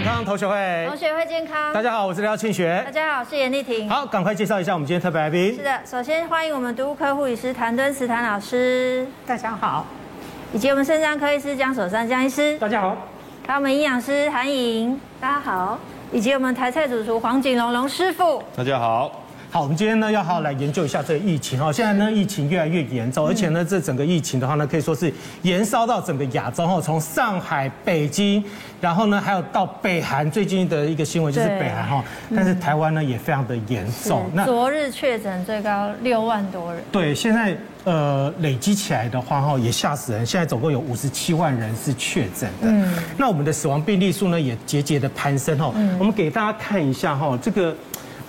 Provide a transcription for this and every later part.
健康同学会，同学会健康。大家好，我是廖庆学。大家好，我是严丽婷。好，赶快介绍一下我们今天特别来宾。是的，首先欢迎我们毒物科护理师谭敦慈谭老师，大家好。以及我们肾脏科医师江守山江医师，大家好。还有我们营养师韩颖，大家好。以及我们台菜主厨黄景龙龙师傅，大家好。好，我们今天呢要好好来研究一下这个疫情哈。现在呢疫情越来越严重，而且呢这整个疫情的话呢可以说是延烧到整个亚洲哈，从上海、北京，然后呢还有到北韩，最近的一个新闻就是北韩哈，但是台湾呢也非常的严重。那昨日确诊最高六万多人。对，现在呃累积起来的话哈也吓死人，现在总共有五十七万人是确诊的。嗯。那我们的死亡病例数呢也节节的攀升哈。嗯。我们给大家看一下哈这个。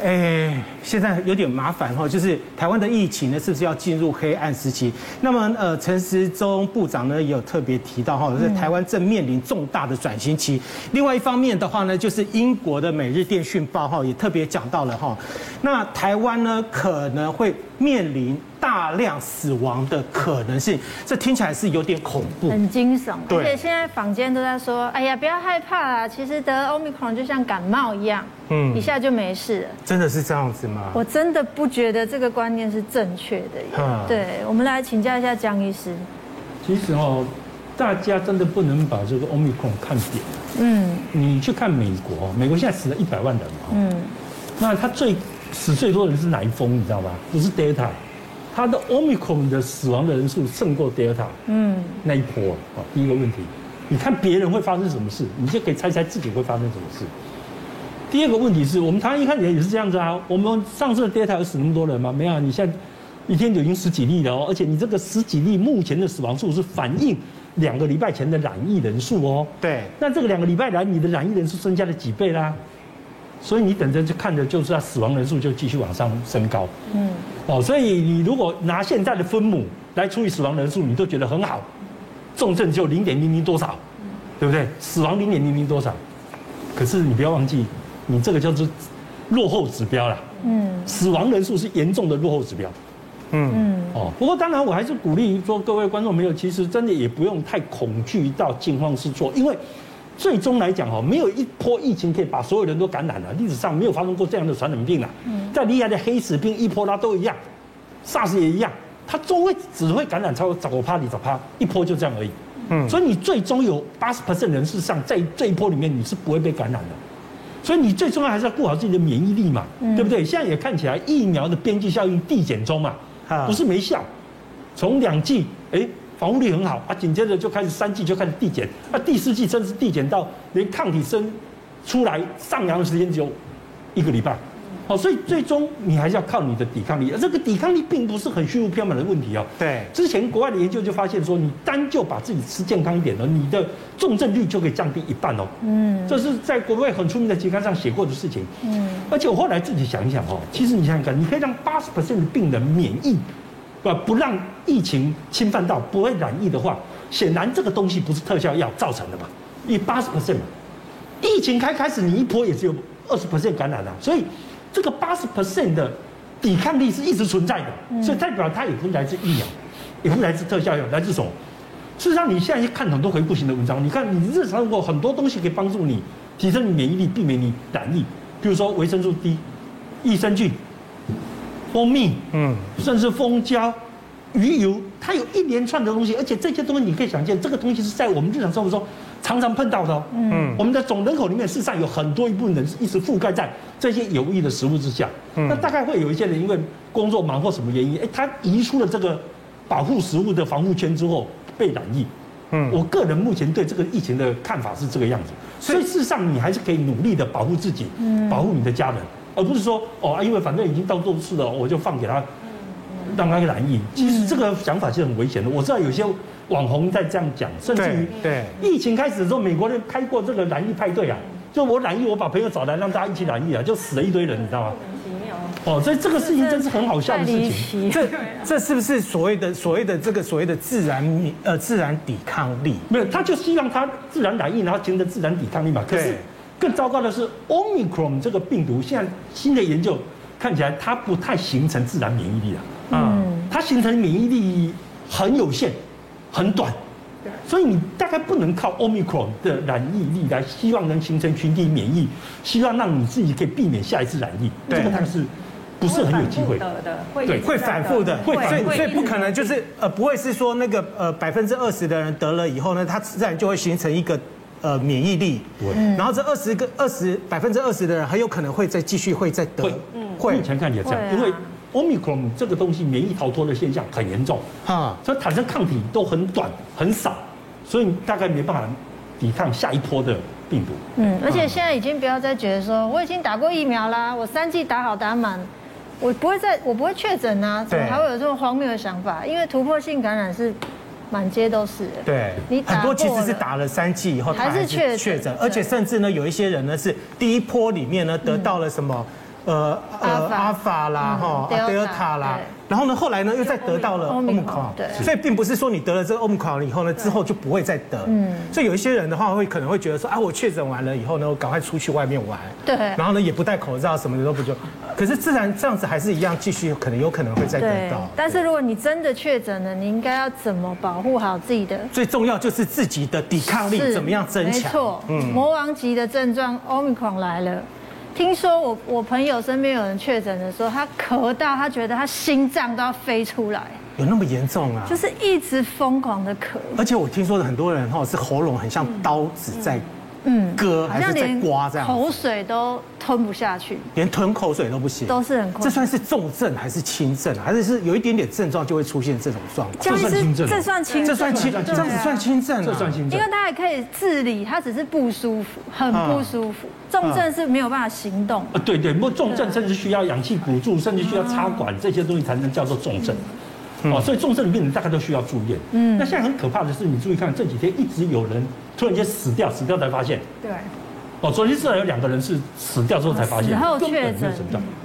哎，现在有点麻烦哈，就是台湾的疫情呢，是不是要进入黑暗时期？那么，呃，陈时中部长呢也有特别提到哈，是台湾正面临重大的转型期。另外一方面的话呢，就是英国的《每日电讯报》哈也特别讲到了哈，那台湾呢可能会面临大量死亡的可能性，这听起来是有点恐怖，很惊悚。而且现在坊间都在说，哎呀，不要害怕啦，其实得 Omicron 就像感冒一样，嗯，一下就没事了。真的是这样子吗？我真的不觉得这个观念是正确的。对，我们来请教一下江医师。其实哦，大家真的不能把这个 Omicron 看扁。嗯，你去看美国，美国现在死了一百万人嘛。嗯，那他最死最多的人是哪一峰？你知道吧？不是 Delta。它的 Omicron 的死亡的人数胜过 Delta，嗯，那一波啊，第一个问题，你看别人会发生什么事，你就可以猜猜自己会发生什么事。第二个问题是我们台湾一开始也是这样子啊，我们上次的 Delta 有死那么多人吗？没有，你现在一天就已经十几例了哦，而且你这个十几例目前的死亡数是反映两个礼拜前的染疫人数哦。对，那这个两个礼拜来你的染疫人数增加了几倍啦？所以你等着就看着就是它死亡人数就继续往上升高。嗯。哦，所以你如果拿现在的分母来除以死亡人数，你都觉得很好，重症就零点零零多少，对不对？死亡零点零零多少，可是你不要忘记，你这个叫做落后指标啦。嗯，死亡人数是严重的落后指标。嗯嗯。哦，不过当然我还是鼓励说各位观众朋友，其实真的也不用太恐惧到惊慌失措，因为。最终来讲哈，没有一波疫情可以把所有人都感染了，历史上没有发生过这样的传染病了。再厉害的黑死病、一波拉都一样，SARS 也一样，它终会只会感染超过十五趴、二十趴，一波就这样而已。嗯，所以你最终有八十 percent 人事实上在这一波里面你是不会被感染的，所以你最重要还是要顾好自己的免疫力嘛，对不对？现在也看起来疫苗的边际效应递减中嘛，不是没效，从两剂哎。防护力很好啊，紧接着就开始三季就开始递减，啊，第四季甚至递减到连抗体生出来上扬的时间只有一个礼拜，好，所以最终你还是要靠你的抵抗力，而这个抵抗力并不是很虚无缥缈的问题哦。对，之前国外的研究就发现说，你单就把自己吃健康一点呢，你的重症率就可以降低一半哦。嗯，这是在国外很出名的期刊上写过的事情。嗯，而且我后来自己想一想哦，其实你想想看，你可以让八十 percent 的病人免疫。不不让疫情侵犯到不会染疫的话，显然这个东西不是特效药造成的嘛？以八十 percent 嘛，疫情开开始你一波也只有二十 percent 感染了，所以这个八十 percent 的抵抗力是一直存在的，所以代表它也不来自疫苗，也不来自特效药，来自什么？事实上，你现在去看很多回顾型的文章，你看你日常如果很多东西可以帮助你提升你免疫力，避免你染疫，比如说维生素 D、益生菌。蜂蜜，嗯，甚至蜂胶、鱼油，它有一连串的东西，而且这些东西你可以想见，这个东西是在我们日常生活中常常碰到的哦。嗯，我们的总人口里面，事实上有很多一部分人是一直覆盖在这些有益的食物之下。嗯，那大概会有一些人因为工作忙或什么原因，哎，他移出了这个保护食物的防护圈之后被染疫。嗯，我个人目前对这个疫情的看法是这个样子，所以事实上你还是可以努力的保护自己，嗯，保护你的家人。而不是说哦啊，因为反正已经到做事了，我就放给他，让他染疫。其实这个想法是很危险的。我知道有些网红在这样讲，甚至于对疫情开始的时候，美国人开过这个染疫派对啊，就我染疫，我把朋友找来让大家一起染疫啊，就死了一堆人，你知道吗？哦，所以这个事情真是很好笑的事情。这这是不是所谓的所谓的这个所谓的自然呃自然抵抗力？没有，他就希望他自然染疫，然后形成自然抵抗力嘛。可是。更糟糕的是，Omicron 这个病毒现在新的研究看起来，它不太形成自然免疫力了。嗯，它形成免疫力很有限，很短，所以你大概不能靠 Omicron 的染疫力来希望能形成群体免疫，希望让你自己可以避免下一次染疫，这个它是不是很有机会。的？对，会反复的，会，所以所以不可能就是呃，不会是说那个呃百分之二十的人得了以后呢，它自然就会形成一个呃免疫力，对，然后这二十个二十百分之二十的人很有可能会再继续会再得，嗯，会，目前看起来这样，因为。Omicron 这个东西免疫逃脱的现象很严重，啊，所以产生抗体都很短很少，所以你大概没办法抵抗下一波的病毒。嗯，而且现在已经不要再觉得说我已经打过疫苗啦，我三剂打好打满，我不会再我不会确诊啊，怎么还会有这种荒谬的想法？因为突破性感染是满街都是。对，你很多其实是打了三剂以后还是确确诊，而且甚至呢有一些人呢是第一波里面呢得到了什么。呃呃，阿法。啦，哈，德尔塔啦，然后呢，后来呢又再得到了欧米克，对，所以并不是说你得了这个欧米克以后呢，之后就不会再得，嗯，所以有一些人的话会可能会觉得说啊，我确诊完了以后呢，我赶快出去外面玩，对，然后呢也不戴口罩，什么的都不就，可是自然这样子还是一样继续，可能有可能会再得到。但是如果你真的确诊了，你应该要怎么保护好自己的？最重要就是自己的抵抗力怎么样增强？没错，嗯，魔王级的症状欧米克来了。听说我我朋友身边有人确诊的时候，他咳到他觉得他心脏都要飞出来，有那么严重啊？就是一直疯狂的咳。而且我听说的很多人哈是喉咙很像刀子在嗯割，还是在刮这样，口水都吞不下去，连吞口水都不行，都是很。这算是重症还是轻症啊？还是是有一点点症状就会出现这种状况？这算轻症，这算轻，这算轻，这样子算轻症，这算轻症，因为他还可以自理，他只是不舒服，很不舒服。重症是没有办法行动。啊，对对，不过重症甚至需要氧气补助，甚至需要插管这些东西才能叫做重症。哦，所以重症的病人大概都需要住院。嗯，那现在很可怕的是，你注意看这几天一直有人突然间死掉，死掉才发现。对。哦，昨天至少有两个人是死掉之后才发现，死后确诊。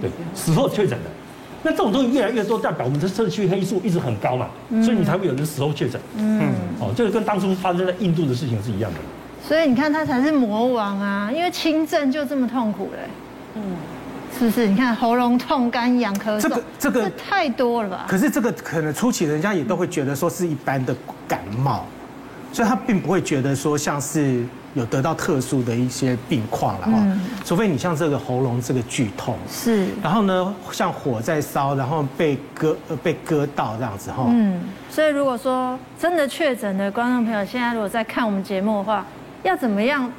对，死后确诊的。那这种东西越来越多，代表我们的社区黑数一直很高嘛，所以你才会有人死后确诊。嗯。哦，这个跟当初发生在印度的事情是一样的。所以你看他才是魔王啊，因为轻症就这么痛苦嘞，嗯，是不是？你看喉咙痛、干痒、咳嗽，这个这个太多了吧？可是这个可能初期人家也都会觉得说是一般的感冒，所以他并不会觉得说像是有得到特殊的一些病况了哈。除非你像这个喉咙这个剧痛是，然后呢像火在烧，然后被割呃被割到这样子哈。嗯，所以如果说真的确诊的观众朋友，现在如果在看我们节目的话。要怎么样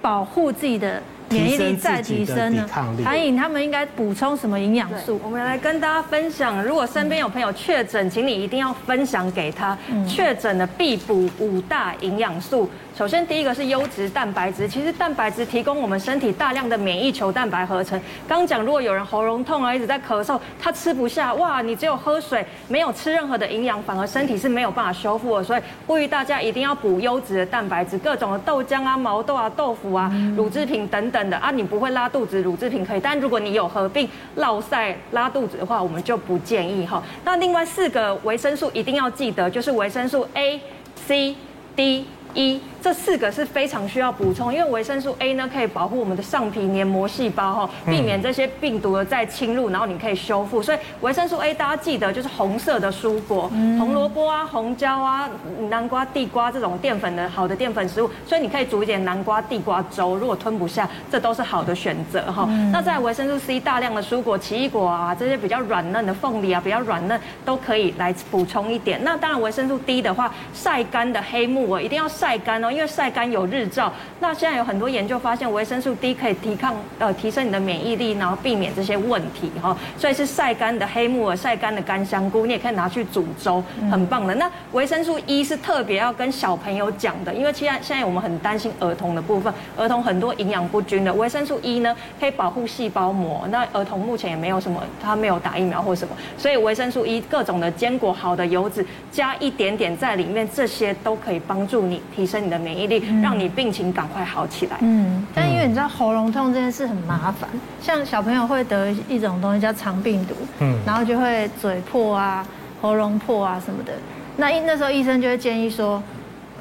保护自己的免疫力再提升呢？韩颖他们应该补充什么营养素？我们来跟大家分享。如果身边有朋友确诊，请你一定要分享给他。确诊的必补五大营养素。首先，第一个是优质蛋白质。其实蛋白质提供我们身体大量的免疫球蛋白合成。刚讲，如果有人喉咙痛啊，一直在咳嗽，他吃不下，哇，你只有喝水，没有吃任何的营养，反而身体是没有办法修复的。所以呼吁大家一定要补优质的蛋白质，各种的豆浆啊、毛豆啊、豆腐啊、乳制品等等的啊。你不会拉肚子，乳制品可以，但如果你有合并落晒拉肚子的话，我们就不建议哈。那另外四个维生素一定要记得，就是维生素 A、C、D、E。这四个是非常需要补充，因为维生素 A 呢可以保护我们的上皮黏膜细胞哈，避免这些病毒的再侵入，然后你可以修复。所以维生素 A 大家记得就是红色的蔬果，红萝卜啊、红椒啊、南瓜、地瓜这种淀粉的好的淀粉食物，所以你可以煮一点南瓜地瓜粥。如果吞不下，这都是好的选择哈。那在维生素 C 大量的蔬果，奇异果啊这些比较软嫩的凤梨啊比较软嫩都可以来补充一点。那当然维生素 D 的话，晒干的黑木耳一定要晒干哦。因为晒干有日照，那现在有很多研究发现维生素 D 可以提抗呃提升你的免疫力，然后避免这些问题哈。所以是晒干的黑木耳、晒干的干香菇，你也可以拿去煮粥，很棒的。那维生素 E 是特别要跟小朋友讲的，因为现在现在我们很担心儿童的部分，儿童很多营养不均的。维生素 E 呢可以保护细胞膜，那儿童目前也没有什么，他没有打疫苗或什么，所以维生素 E 各种的坚果、好的油脂加一点点在里面，这些都可以帮助你提升你的免疫力。让你病情赶快好起来。嗯，但因为你知道喉咙痛这件事很麻烦，像小朋友会得一种东西叫肠病毒，嗯，然后就会嘴破啊、喉咙破啊什么的。那那时候医生就会建议说，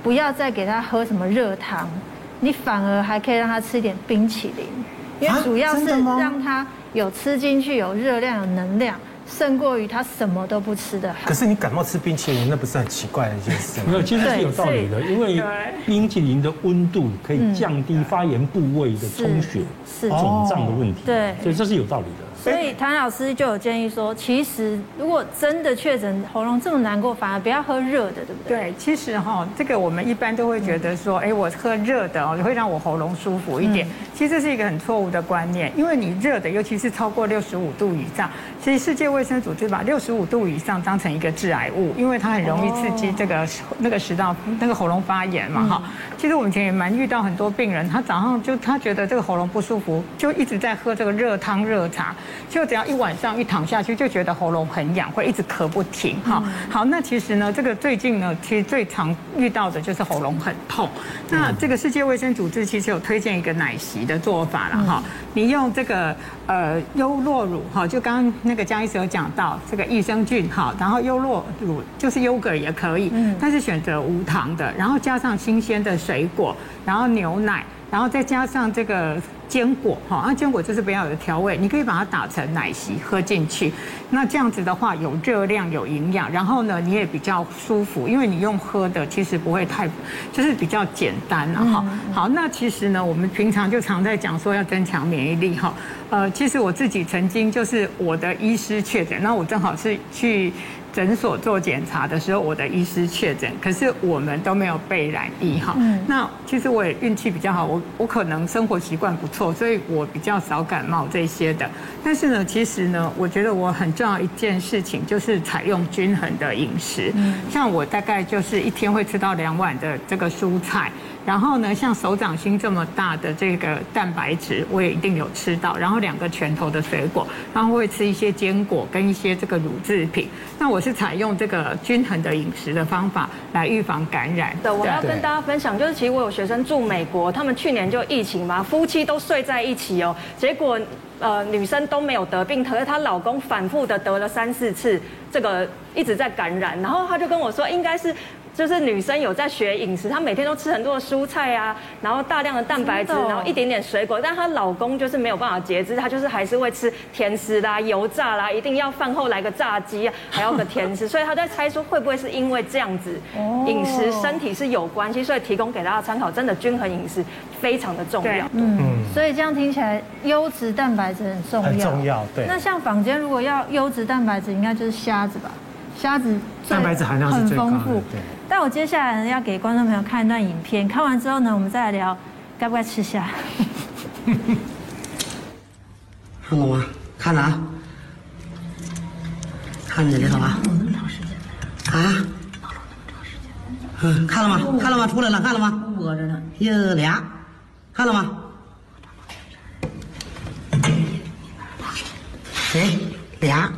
不要再给他喝什么热汤，你反而还可以让他吃一点冰淇淋，因为主要是让他有吃进去有热量、有能量。胜过于他什么都不吃的好。可是你感冒吃冰淇淋，那不是很奇怪的一件事吗？没有，其实是有道理的，因为冰淇淋的温度可以降低发炎部位的充血、肿胀的问题。对，所以这是有道理的。所以谭老师就有建议说，其实如果真的确诊喉咙这么难过，反而不要喝热的，对不对？对，其实哈，这个我们一般都会觉得说，哎，我喝热的哦，会让我喉咙舒服一点。其实这是一个很错误的观念，因为你热的，尤其是超过六十五度以上，其实世界卫生组织把六十五度以上当成一个致癌物，因为它很容易刺激这个那个食道那个喉咙发炎嘛哈。其实我们以前也蛮遇到很多病人，他早上就他觉得这个喉咙不舒服，就一直在喝这个热汤热茶。就只要一晚上一躺下去，就觉得喉咙很痒，会一直咳不停。哈，好，那其实呢，这个最近呢，其实最常遇到的就是喉咙很痛。那这个世界卫生组织其实有推荐一个奶昔的做法了哈。你用这个呃优酪乳哈，就刚刚那个江医师有讲到这个益生菌哈，然后优酪乳就是 yogurt 也可以，但是选择无糖的，然后加上新鲜的水果，然后牛奶，然后再加上这个。坚果哈，那坚果就是不要有调味，你可以把它打成奶昔喝进去。那这样子的话，有热量、有营养，然后呢，你也比较舒服，因为你用喝的其实不会太，就是比较简单了哈。好，那其实呢，我们平常就常在讲说要增强免疫力哈。呃，其实我自己曾经就是我的医师确诊，那我正好是去。诊所做检查的时候，我的医师确诊，可是我们都没有被染疫哈。那其实我也运气比较好，我我可能生活习惯不错，所以我比较少感冒这些的。但是呢，其实呢，我觉得我很重要一件事情就是采用均衡的饮食。像我大概就是一天会吃到两碗的这个蔬菜。然后呢，像手掌心这么大的这个蛋白质，我也一定有吃到。然后两个拳头的水果，然后会吃一些坚果跟一些这个乳制品。那我是采用这个均衡的饮食的方法来预防感染。对，我要跟大家分享，就是其实我有学生住美国，他们去年就疫情嘛，夫妻都睡在一起哦，结果呃女生都没有得病，可是她老公反复的得了三四次，这个一直在感染。然后他就跟我说，应该是。就是女生有在学饮食，她每天都吃很多的蔬菜啊，然后大量的蛋白质，然后一点点水果。但她老公就是没有办法节制，他就是还是会吃甜食啦、油炸啦，一定要饭后来个炸鸡，还要个甜食。所以他在猜说会不会是因为这样子饮食身体是有关系，所以提供给大家参考。真的均衡饮食非常的重要。嗯，所以这样听起来优质蛋白质很重要。很重要，对。那像坊间如果要优质蛋白质，应该就是虾子吧？虾子蛋白质含量是最高的，很丰富。对。但我接下来呢，要给观众朋友看一段影片，看完之后呢，我们再来聊该不该吃虾。看过吗？看了啊，看着里头啊。啊？嗯，看了吗？看了吗？出来了，看了吗？饿着呢。一俩，看了吗？谁？俩。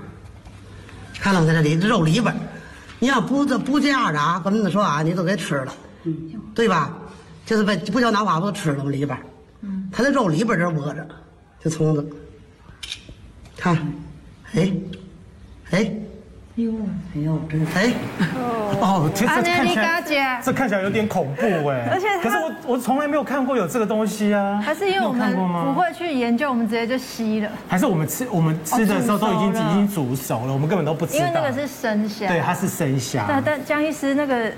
看了吗？在这里肉里边。你要不这不这样的啊，跟你说啊，你都给吃了，对吧？就是被不叫拿瓦不吃了吗？里边，它的肉里边这窝着，这虫子，看，哎，哎，呦，哎呦，真是哎，哦，这看起来这看起来有点恐怖哎，而且可是我我从来没有看过有这个东西啊，还是因为我们不会去研究，我们直接就吸了，还是我们吃我们吃的时候都已经已经煮熟了，我们根本都不知道，因为那个是生虾，对，它是生虾，但但江医师那个。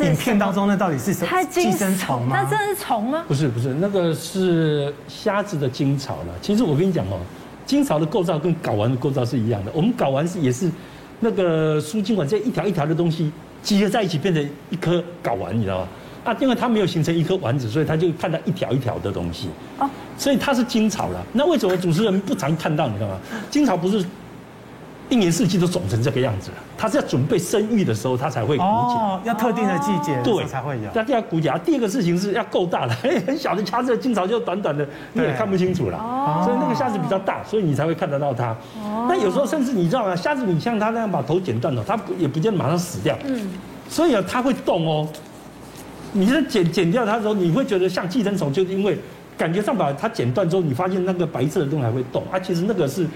影片当中那到底是什么？寄生虫吗？那真的是虫吗？不是不是，那个是虾子的精巢了。其实我跟你讲哦，精巢的构造跟睾丸的构造是一样的。我们睾丸是也是那个输精管这一条一条的东西集合在一起变成一颗睾丸，你知道吗？啊，因为它没有形成一颗丸子，所以它就看到一条一条的东西。哦，所以它是精巢了。那为什么主持人不常看到？你知道吗？精巢不是。一年四季都肿成这个样子了，它是要准备生育的时候，它才会鼓起。哦，要特定的季节，对，才会有。它就要鼓起来。第二个事情是要够大了，很小的虾子经常就短短的，你也看不清楚了。哦。所以那个虾子比较大，所以你才会看得到它。哦。那有时候甚至你知道吗？虾子你像它那样把头剪断了，它也不见得马上死掉。嗯。所以啊，它会动哦。你是剪剪掉它的时候，你会觉得像寄生虫，就是因为感觉上把它剪断之后，你发现那个白色的东西还会动啊。其实那个是。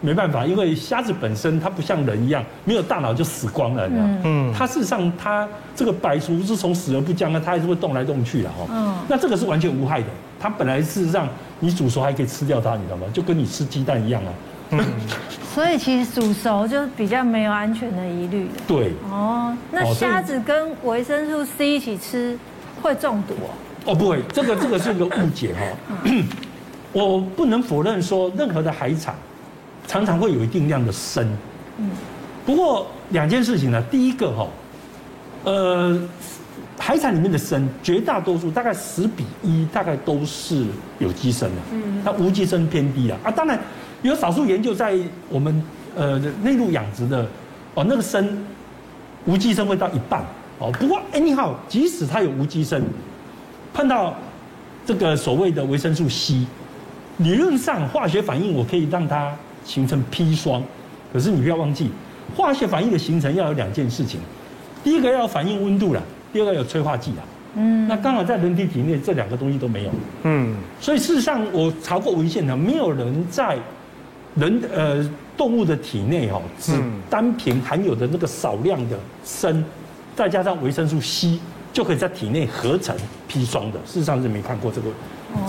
没办法，因为虾子本身它不像人一样没有大脑就死光了？嗯，它事实上它这个白术是从死而不僵啊，它还是会动来动去的哈。嗯，那这个是完全无害的，它本来事实上你煮熟还可以吃掉它，你知道吗？就跟你吃鸡蛋一样啊。嗯，所以其实煮熟就比较没有安全的疑虑。对。哦，那虾子跟维生素 C 一起吃会中毒哦？哦，不会，这个这个是一个误解哈。我不能否认说任何的海产常常会有一定量的砷。嗯。不过两件事情呢，第一个哈，呃。海产里面的砷，绝大多数大概十比一，大概都是有机砷的。嗯，它无机砷偏低了啊。当然，有少数研究在我们呃内陆养殖的哦，那个砷无机砷会到一半哦。不过 anyhow，即使它有无机砷，碰到这个所谓的维生素 C，理论上化学反应我可以让它形成砒霜。可是你不要忘记，化学反应的形成要有两件事情，第一个要反应温度了。第二个有催化剂啊，嗯，那刚好在人体体内这两个东西都没有，嗯，所以事实上我查过文献呢，没有人在人呃动物的体内哦，只单凭含有的那个少量的砷，再加上维生素 C，就可以在体内合成砒霜的。事实上是没看过这个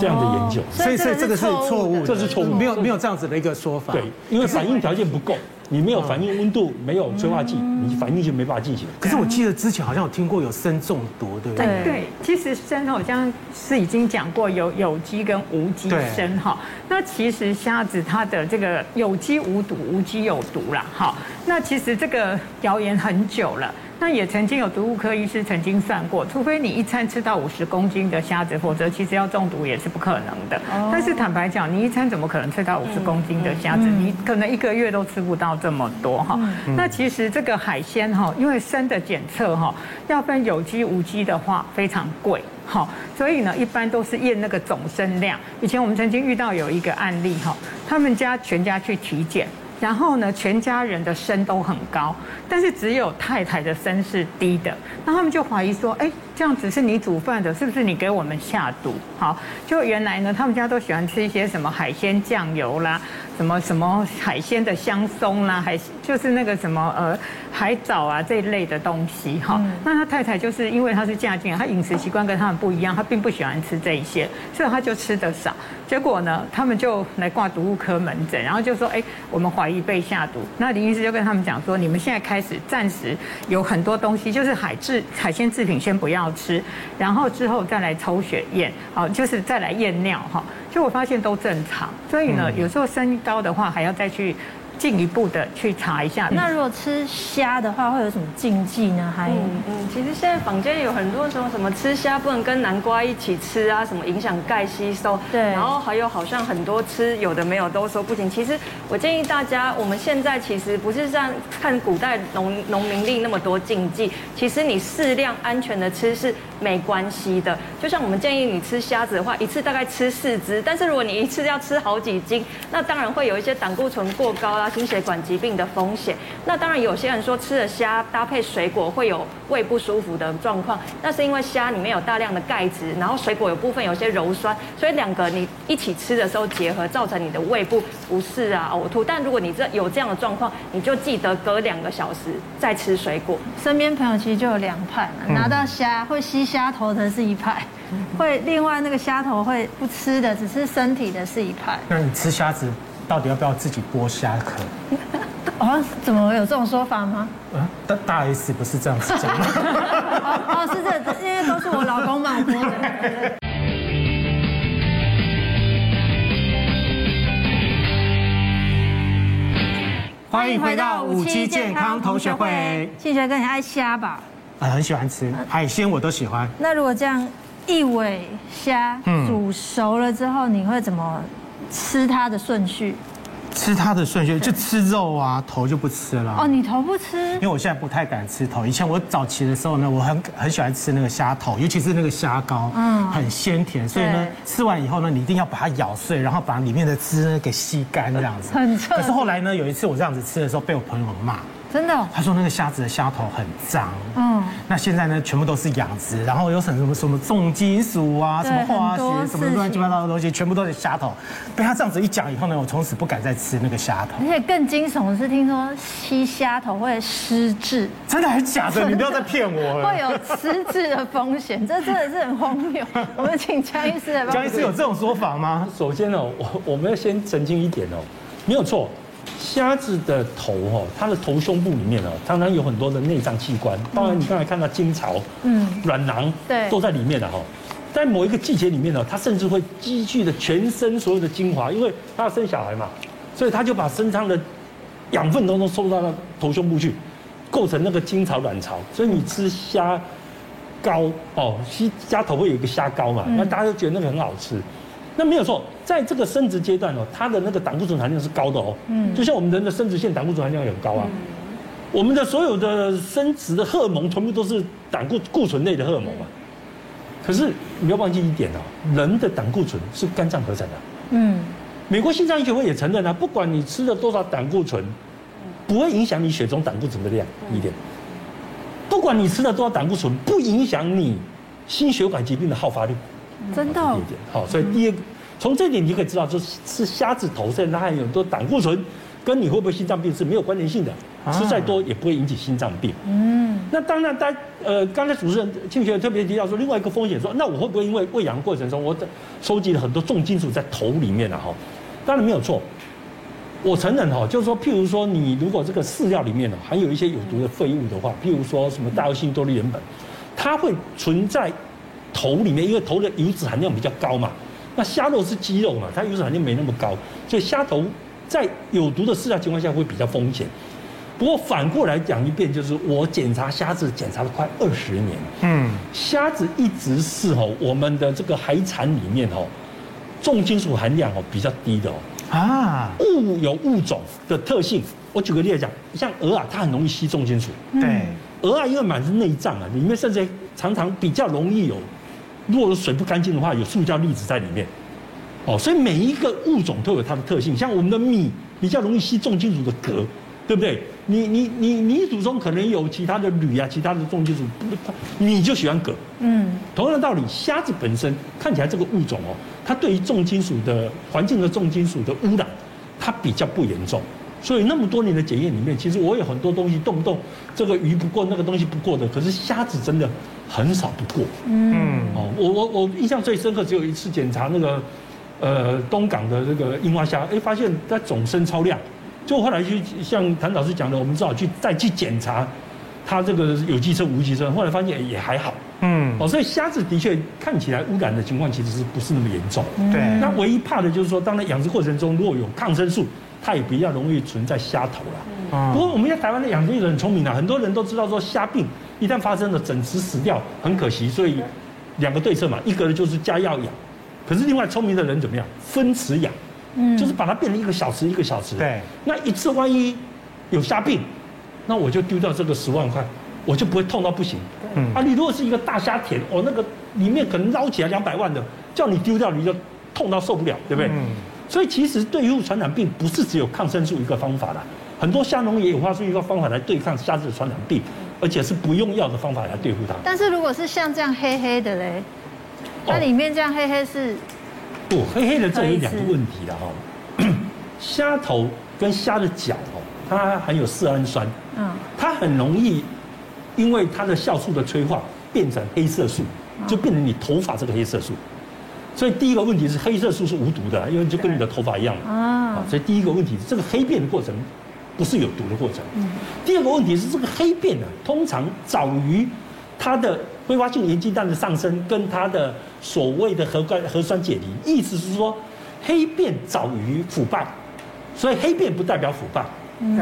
这样的研究，所以所以这个是错误，这是错误，没有没有这样子的一个说法，对，因为反应条件不够。你没有反应温度，没有催化剂，你反应就没办法进行。可是我记得之前好像有听过有砷中毒，对不对？对，对，其实砷好像是已经讲过有有机跟无机砷哈。那其实虾子它的这个有机无毒，无机有毒啦。哈。那其实这个谣言很久了。那也曾经有毒物科医师曾经算过，除非你一餐吃到五十公斤的虾子，否则其实要中毒也是不可能的。但是坦白讲，你一餐怎么可能吃到五十公斤的虾子？你可能一个月都吃不到这么多哈。那其实这个海鲜哈，因为生的检测哈，要分有机无机的话非常贵哈，所以呢一般都是验那个总砷量。以前我们曾经遇到有一个案例哈，他们家全家去体检。然后呢，全家人的身都很高，但是只有太太的身是低的。那他们就怀疑说，哎，这样子是你煮饭的，是不是你给我们下毒？好，就原来呢，他们家都喜欢吃一些什么海鲜酱油啦。什么什么海鲜的香松啦，海就是那个什么呃海藻啊这一类的东西哈。那他太太就是因为她是嫁进来，他饮食习惯跟他们不一样，她并不喜欢吃这一些，所以她就吃得少。结果呢，他们就来挂毒物科门诊，然后就说：哎，我们怀疑被下毒。那林医师就跟他们讲说：你们现在开始暂时有很多东西，就是海制海鲜制品先不要吃，然后之后再来抽血验，好，就是再来验尿哈。就我发现都正常，所以呢，有时候身高的话，还要再去。进一步的去查一下。那如果吃虾的话，会有什么禁忌呢？还嗯嗯，其实现在坊间有很多什么什么吃虾不能跟南瓜一起吃啊，什么影响钙吸收。对。然后还有好像很多吃有的没有都说不行。其实我建议大家，我们现在其实不是像看古代农农民令那么多禁忌，其实你适量安全的吃是没关系的。就像我们建议你吃虾子的话，一次大概吃四只，但是如果你一次要吃好几斤，那当然会有一些胆固醇过高啦。心血管疾病的风险，那当然有些人说吃了虾搭配水果会有胃不舒服的状况，那是因为虾里面有大量的钙质，然后水果有部分有些鞣酸，所以两个你一起吃的时候结合，造成你的胃部不适啊、呕吐。但如果你这有这样的状况，你就记得隔两个小时再吃水果。身边朋友其实就有两派嘛，拿到虾会吸虾头的是一派，会另外那个虾头会不吃的，只是身体的是一派。那你吃虾子？到底要不要自己剥虾壳？啊，怎么有这种说法吗？啊，大大 S 不是这样子讲吗？哦哦，是这，因为都是我老公帮我剥的。欢迎回到五期健康同学会。庆学哥，你爱虾吧？啊，很喜欢吃海鲜，我都喜欢。那如果这样一尾虾煮熟了之后，你会怎么？吃它的顺序，吃它的顺序就吃肉啊，头就不吃了。哦，你头不吃？因为我现在不太敢吃头。以前我早期的时候呢，我很很喜欢吃那个虾头，尤其是那个虾膏，嗯，很鲜甜。所以呢，吃完以后呢，你一定要把它咬碎，然后把里面的汁给吸干这样子。可是后来呢，有一次我这样子吃的时候，被我朋友骂。真的，他说那个虾子的虾头很脏。嗯，那现在呢，全部都是养殖，然后有什么什么什么重金属啊，什么化学，什么乱七八糟的东西，全部都是虾头。被他这样子一讲以后呢，我从此不敢再吃那个虾头。而且更惊悚的是，听说吸虾头会失智。真的还是假的？你不要再骗我了。会有失智的风险，这真的是很荒谬。我们请江医师来。江医师有这种说法吗？首先呢，我我们要先澄清一点哦，没有错。虾子的头哈，它的头胸部里面哦，常常有很多的内脏器官，当然你刚才看到精巢、嗯，卵囊，对，都在里面的哈。在某一个季节里面呢，它甚至会积聚的全身所有的精华，因为它要生小孩嘛，所以它就把身上的养分都都收到了头胸部去，构成那个精巢卵巢。所以你吃虾膏哦，虾虾头会有一个虾膏嘛，那大家都觉得那个很好吃。那没有错，在这个生殖阶段哦，它的那个胆固醇含量是高的哦。嗯，就像我们人的生殖腺胆固醇含量也很高啊。我们的所有的生殖的荷尔蒙全部都是胆固固醇类的荷尔蒙嘛。可是你要忘记一点哦，人的胆固醇是肝脏合成的。嗯，美国心脏医学会也承认啊，不管你吃了多少胆固醇，不会影响你血中胆固醇的量一点。不管你吃了多少胆固醇，不影响你心血管疾病的好发率。真的哦，好，所以第二个，从这点你可以知道，就是吃虾子头上它含有很多胆固醇，跟你会不会心脏病是没有关联性的，吃再多也不会引起心脏病。嗯，那当然，大家呃，刚才主持人庆学特别提到说，另外一个风险说，那我会不会因为喂养过程中我收集了很多重金属在头里面啊？哈，当然没有错，我承认哈，就是说，譬如说你如果这个饲料里面呢含有一些有毒的废物的话，譬如说什么大幼性多氯联苯，它会存在。头里面，因为头的油脂含量比较高嘛，那虾肉是肌肉嘛，它油脂含量没那么高，所以虾头在有毒的饲料情况下会比较风险。不过反过来讲一遍，就是我检查虾子检查了快二十年，嗯，虾子一直是哦我们的这个海产里面哦重金属含量哦比较低的哦啊，物有物种的特性。我举个例子讲，像鹅啊，它很容易吸重金属，对，鹅啊因为满是内脏啊，里面甚至常常比较容易有。如果水不干净的话，有塑胶粒子在里面，哦，所以每一个物种都有它的特性。像我们的米比较容易吸重金属的镉，对不对？你你你泥土中可能有其他的铝啊，其他的重金属，你就喜欢镉。嗯，同样的道理，虾子本身看起来这个物种哦，它对于重金属的环境的重金属的污染，它比较不严重。所以那么多年的检验里面，其实我有很多东西动不动这个鱼不过，那个东西不过的，可是虾子真的很少不过。嗯，哦，我我我印象最深刻，只有一次检查那个呃东港的这个樱花虾，哎，发现它总身超亮。就后来去像谭老师讲的，我们只好去再去检查它这个有机称无机称，后来发现也还好。嗯，哦，所以虾子的确看起来污染的情况其实是不是那么严重？对。那唯一怕的就是说，当然养殖过程中如果有抗生素。它也比较容易存在虾头了。不过我们在台湾的养殖业很聪明啊，很多人都知道说虾病一旦发生了，整只死掉很可惜，所以两个对策嘛，一个呢就是加药养，可是另外聪明的人怎么样？分池养，嗯，就是把它变成一个小池一个小池。对，那一次万一有虾病，那我就丢掉这个十万块，我就不会痛到不行。嗯，啊，你如果是一个大虾田，哦，那个里面可能捞起来两百万的，叫你丢掉你就痛到受不了，对不对？嗯。所以其实对付传染病不是只有抗生素一个方法啦，很多虾农也有发出一个方法来对抗虾子的传染病，而且是不用药的方法来对付它。但是如果是像这样黑黑的嘞，它里面这样黑黑是？不，黑黑的这有两个问题了哈。虾头跟虾的脚哦，它含有色氨酸，嗯，它很容易因为它的酵素的催化变成黑色素，就变成你头发这个黑色素。所以第一个问题是黑色素是无毒的，因为就跟你的头发一样嘛。啊，所以第一个问题是这个黑变的过程不是有毒的过程。嗯。第二个问题是这个黑变呢，通常早于它的挥发性盐基氮的上升跟它的所谓的核酸核酸解离，意思是说黑变早于腐败，所以黑变不代表腐败。嗯。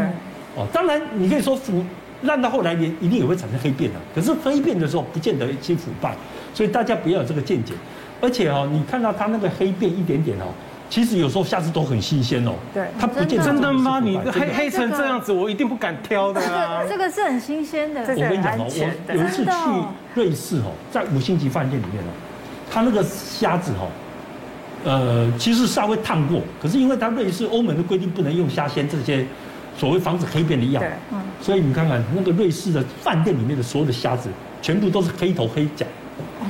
哦，当然你可以说腐烂到后来也一定也会产生黑变的，可是黑变的时候不见得一些腐败，所以大家不要有这个见解。而且哦，你看到它那个黑变一点点哦，其实有时候虾子都很新鲜哦。对，它不见得真的吗？你黑黑成这样子，我一定不敢挑的啊。这个是很新鲜的。我跟你讲哦，我有一次去瑞士哦，在五星级饭店里面哦，它那个虾子哦，呃，其实稍微烫过，可是因为它瑞士欧盟的规定不能用虾鲜这些所谓防止黑变的药，嗯，所以你看看那个瑞士的饭店里面的所有的虾子，全部都是黑头黑脚。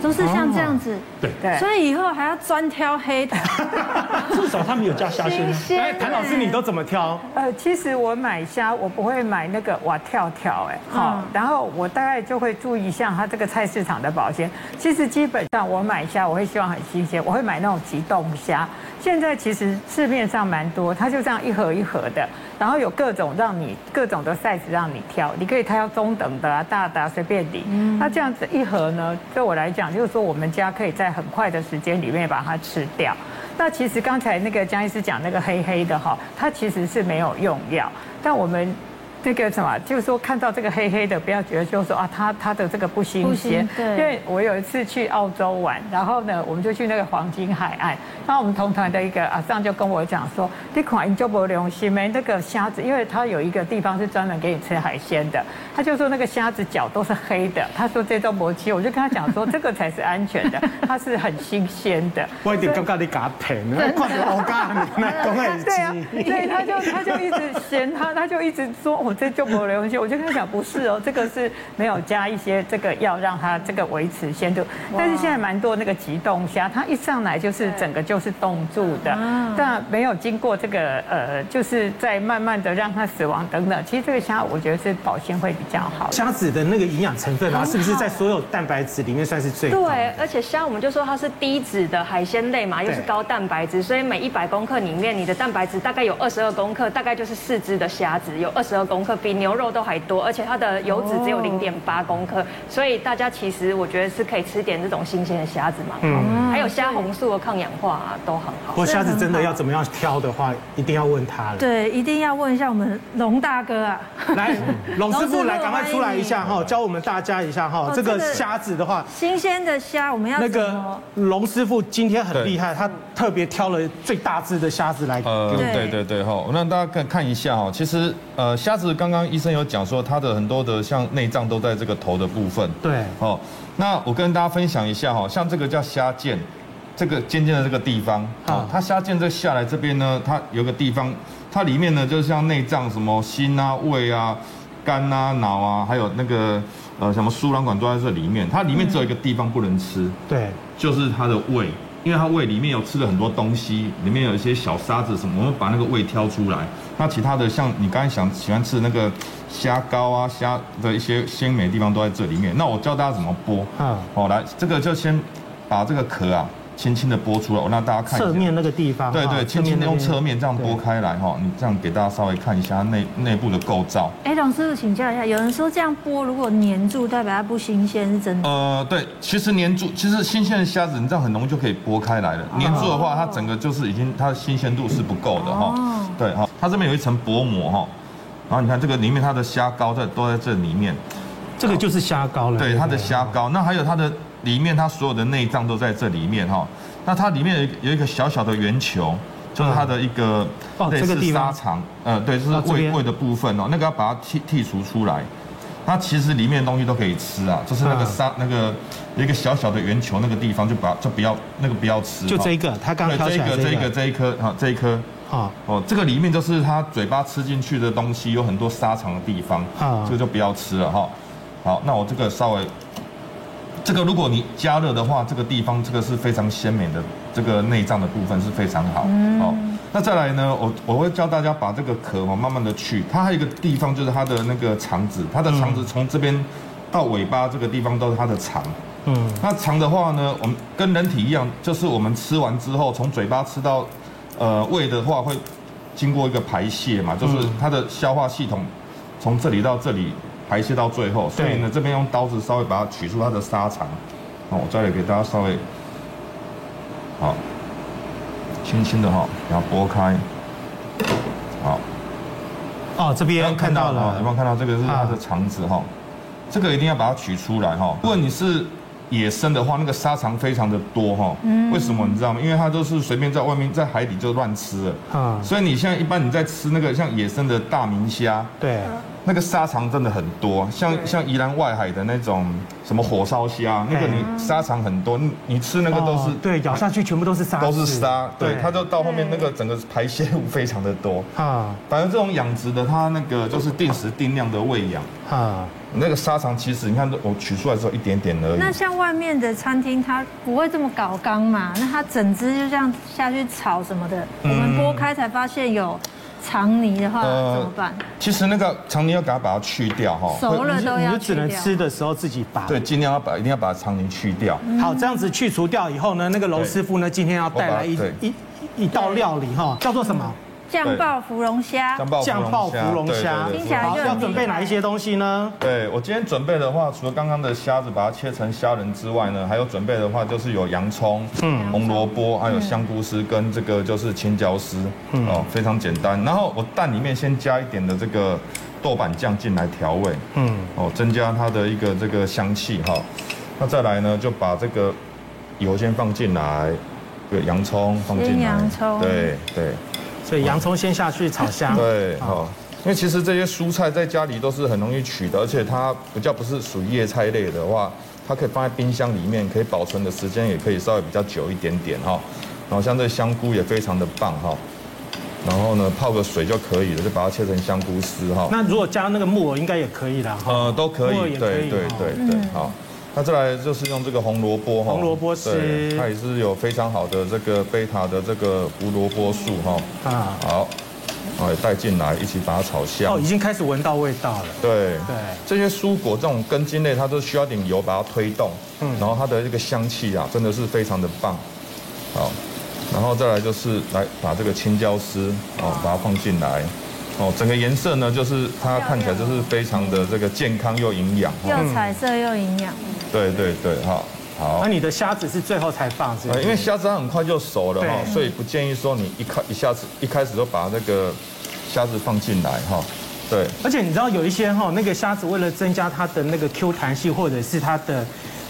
都是像这样子，对对，所以以后还要专挑黑的，至少他没有加虾线。哎，谭老师，你都怎么挑？呃，其实我买虾，我不会买那个哇跳跳，哎，好，然后我大概就会注意一下它这个菜市场的保鲜。其实基本上我买虾，我会希望很新鲜，我会买那种急冻虾。现在其实市面上蛮多，它就这样一盒一盒的。然后有各种让你各种的 size 让你挑，你可以挑中等的啊、大的啊，随便你。那这样子一盒呢，对我来讲就是说我们家可以在很快的时间里面把它吃掉。那其实刚才那个江医师讲那个黑黑的哈，它其实是没有用药，但我们。那个什么，就是说看到这个黑黑的，不要觉得就是说啊，它它的这个不新鲜。对。因为我有一次去澳洲玩，然后呢，我们就去那个黄金海岸，然后我们同团的一个阿尚就跟我讲说，你看你就不良心没那个虾子，因为他有一个地方是专门给你吃海鲜的，他就说那个虾子脚都是黑的，他说这都没吃，我就跟他讲说这个才是安全的，它是很新鲜的。我一点刚刚你给他骗，我告诉你，那公爱对啊，对，他就他就一直嫌他，他就一直说我。这就没有东西，我就跟他讲不是哦，这个是没有加一些这个药让它这个维持鲜度。但是现在蛮多那个急冻虾，它一上来就是整个就是冻住的，但没有经过这个呃，就是在慢慢的让它死亡等等。其实这个虾我觉得是保鲜会比较好。虾子的那个营养成分啊，是不是在所有蛋白质里面算是最高？对，而且虾我们就说它是低脂的海鲜类嘛，又是高蛋白质，所以每一百公克里面你的蛋白质大概有二十二公克，大概就是四只的虾子有二十二公克。比牛肉都还多，而且它的油脂只有零点八公克，所以大家其实我觉得是可以吃点这种新鲜的虾子嘛。嗯，还有虾红素的抗氧化啊，都很好。不过虾子真的要怎么样挑的话，一定要问他了。对，一定要问一下我们龙大哥啊。来，龙师傅来，赶快出来一下哈，教我们大家一下哈。这个虾子的话，新鲜的虾我们要那个龙师傅今天很厉害，他特别挑了最大只的虾子来。呃，对对对哈，我让大家看看一下哈。其实呃，虾子刚刚医生有讲说，他的很多的像内脏都在这个头的部分。对。哦，那我跟大家分享一下哈，像这个叫虾腱，这个尖尖的这个地方，啊，它虾腱这下来这边呢，它有个地方，它里面呢就像内脏什么心啊、胃啊、肝啊、脑啊，还有那个呃什么输卵管都在这里面，它里面只有一个地方不能吃，对，就是它的胃。因为它胃里面有吃了很多东西，里面有一些小沙子什么，我们把那个胃挑出来。那其他的像你刚才想喜欢吃的那个虾膏啊、虾的一些鲜美的地方都在这里面。那我教大家怎么剥。嗯，好，来，这个就先把这个壳啊。轻轻的剥出来，我让大家看一下。侧面那个地方。对对，轻轻的用侧面这样剥开来哈，你这样给大家稍微看一下内内部的构造。哎，老师傅请教一下，有人说这样剥如果粘住，代表它不新鲜，是真的？呃，对，其实粘住，其实新鲜的虾子你这样很容易就可以剥开来了。粘住的话，它整个就是已经它的新鲜度是不够的哈。哦。对哈，它这边有一层薄膜哈，然后你看这个里面它的虾膏在都在这里面，这个就是虾膏了。对，它的虾膏，那还有它的。里面它所有的内脏都在这里面哈，那它里面有有一个小小的圆球，就是它的一个类似沙肠，呃，对，就是胃胃的部分哦，那个要把它剔剔除出来。它其实里面的东西都可以吃啊，就是那个沙那个有一个小小的圆球那个地方就把就不要那个不要吃。就这一个，它刚刚挑起来这一个这一个。这一颗哈这一颗。啊哦，这个里面就是它嘴巴吃进去的东西有很多沙肠的地方啊，这个就不要吃了哈。好，那我这个稍微。这个如果你加热的话，这个地方这个是非常鲜美的，这个内脏的部分是非常好。哦，那再来呢，我我会教大家把这个壳哦慢慢的去。它还有一个地方就是它的那个肠子，它的肠子从这边到尾巴这个地方都是它的肠。嗯，那肠的话呢，我们跟人体一样，就是我们吃完之后从嘴巴吃到呃胃的话，会经过一个排泄嘛，就是它的消化系统从这里到这里。排泄到最后，所以呢，这边用刀子稍微把它取出它的沙肠，好，我再来给大家稍微，好，轻轻的哈，然后剥开，好，哦，这边看到了，有没有看到这个是它的肠子哈？这个一定要把它取出来哈。如果你是野生的话，那个沙肠非常的多哈。嗯。为什么你知道吗？因为它都是随便在外面在海底就乱吃了。啊。所以你现在一般你在吃那个像野生的大明虾。对。那个沙肠真的很多，像像宜兰外海的那种什么火烧虾，那个你沙肠很多，你你吃那个都是对，咬下去全部都是沙，都是沙，对，它就到后面那个整个排泄物非常的多啊。反正这种养殖的，它那个就是定时定量的喂养啊。那个沙肠其实你看，我取出来之后一点点而已。那像外面的餐厅，它不会这么搞缸嘛？那它整只就这样下去炒什么的，我们剥开才发现有。肠泥的话怎么办？其实那个肠泥要给它把它去掉哈，熟了都要。你就只能吃的时候自己拔。对，尽量要把一定要把肠泥去掉。好，这样子去除掉以后呢，那个娄师傅呢今天要带来一一一道料理哈，叫做什么？酱爆芙蓉虾，酱爆芙蓉虾，听起来就要准备哪一些东西呢？对，我今天准备的话，除了刚刚的虾子把它切成虾仁之外呢，还有准备的话就是有洋葱、嗯，红萝卜，还有香菇丝跟这个就是青椒丝，哦，非常简单。然后我蛋里面先加一点的这个豆瓣酱进来调味，嗯，哦，增加它的一个这个香气哈。那再来呢，就把这个油先放进来，对，洋葱放进来，洋葱，对对。所以洋葱先下去炒香。对，好，因为其实这些蔬菜在家里都是很容易取的，而且它比较不是属于叶菜类的话，它可以放在冰箱里面，可以保存的时间也可以稍微比较久一点点哈。然后像这香菇也非常的棒哈，然后呢泡个水就可以了，就把它切成香菇丝哈。那如果加那个木耳应该也可以啦。呃，都可以，对对对对，好。那再来就是用这个红萝卜哈，红萝卜丝，它也是有非常好的这个贝塔的这个胡萝卜素哈。啊，好，好，带进来一起把它炒香。哦，已经开始闻到味道了。对对，这些蔬果这种根茎类，它都需要点油把它推动，嗯，然后它的这个香气啊，真的是非常的棒。好，然后再来就是来把这个青椒丝哦，把它放进来。哦，整个颜色呢，就是它看起来就是非常的这个健康又营养，又彩色又营养。对对对，哈，好。那你的虾子是最后才放是吗？因为虾子它很快就熟了哈，所以不建议说你一开一下子一开始就把那个虾子放进来哈。对。而且你知道有一些哈，那个虾子为了增加它的那个 Q 弹性，或者是它的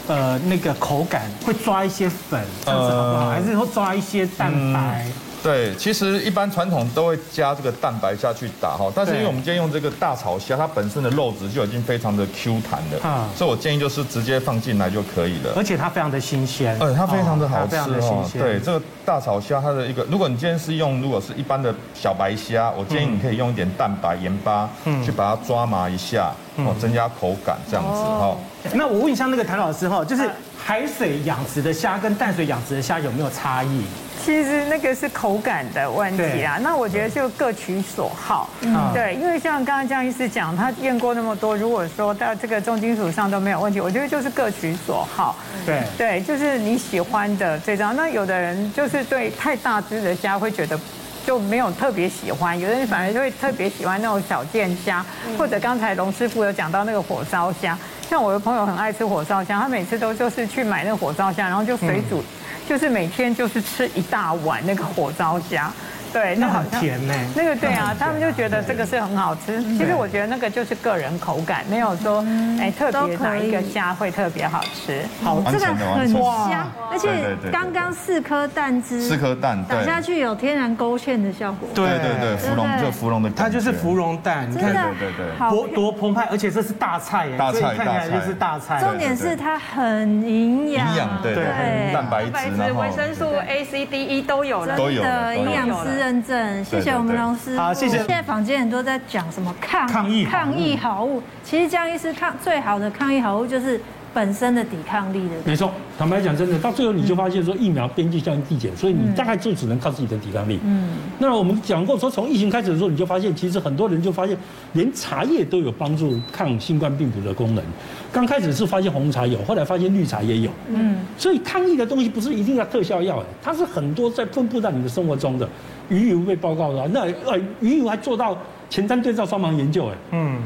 呃那个口感，会抓一些粉，这样子好不好？还是会抓一些蛋白？嗯对，其实一般传统都会加这个蛋白下去打哈，但是因为我们今天用这个大草虾，它本身的肉质就已经非常的 Q 弹了啊，所以我建议就是直接放进来就可以了。而且它非常的新鲜，呃，它非常的好吃哦。对，这个大草虾它的一个，如果你今天是用如果是一般的小白虾，我建议你可以用一点蛋白、盐巴，嗯，去把它抓麻一下，哦，增加口感这样子哈。那我问一下那个谭老师哈，就是海水养殖的虾跟淡水养殖的虾有没有差异？其实那个是口感的问题啊，那我觉得就各取所好。嗯，对，因为像刚刚江医师讲，他验过那么多，如果说到这个重金属上都没有问题，我觉得就是各取所好。对，对，就是你喜欢的这张。那有的人就是对太大只的虾会觉得就没有特别喜欢，有的人反而就会特别喜欢那种小件虾，或者刚才龙师傅有讲到那个火烧虾，像我的朋友很爱吃火烧虾，他每次都就是去买那个火烧虾，然后就水煮。就是每天就是吃一大碗那个火烧虾。对，那好甜呢。那个对啊，他们就觉得这个是很好吃。其实我觉得那个就是个人口感，没有说哎特别哪一个虾会特别好吃。好，这个很香，而且刚刚四颗蛋汁，四颗蛋打下去有天然勾芡的效果。对对对，芙蓉就芙蓉的，它就是芙蓉蛋，你看对对对，多多澎湃，而且这是大菜耶，大菜看起来就是大菜。重点是它很营养，营养对对，蛋白质、维生素 A、C、D、E 都有了，都有的营养师认证，谢谢我们龙师。好，谢谢。现在坊间很多在讲什么抗抗疫抗疫好物，其实江医师抗最好的抗疫好物就是本身的抵抗力的。没错，坦白讲，真的到最后你就发现说疫苗边际效应递减，所以你大概就只能靠自己的抵抗力。嗯。那我们讲过说，从疫情开始的时候，你就发现其实很多人就发现，连茶叶都有帮助抗新冠病毒的功能。刚开始是发现红茶有，后来发现绿茶也有。嗯。所以抗疫的东西不是一定要特效药，哎，它是很多在分布在你的生活中的。鱼油被报告了，那呃鱼油还做到前瞻对照双盲研究，哎，嗯，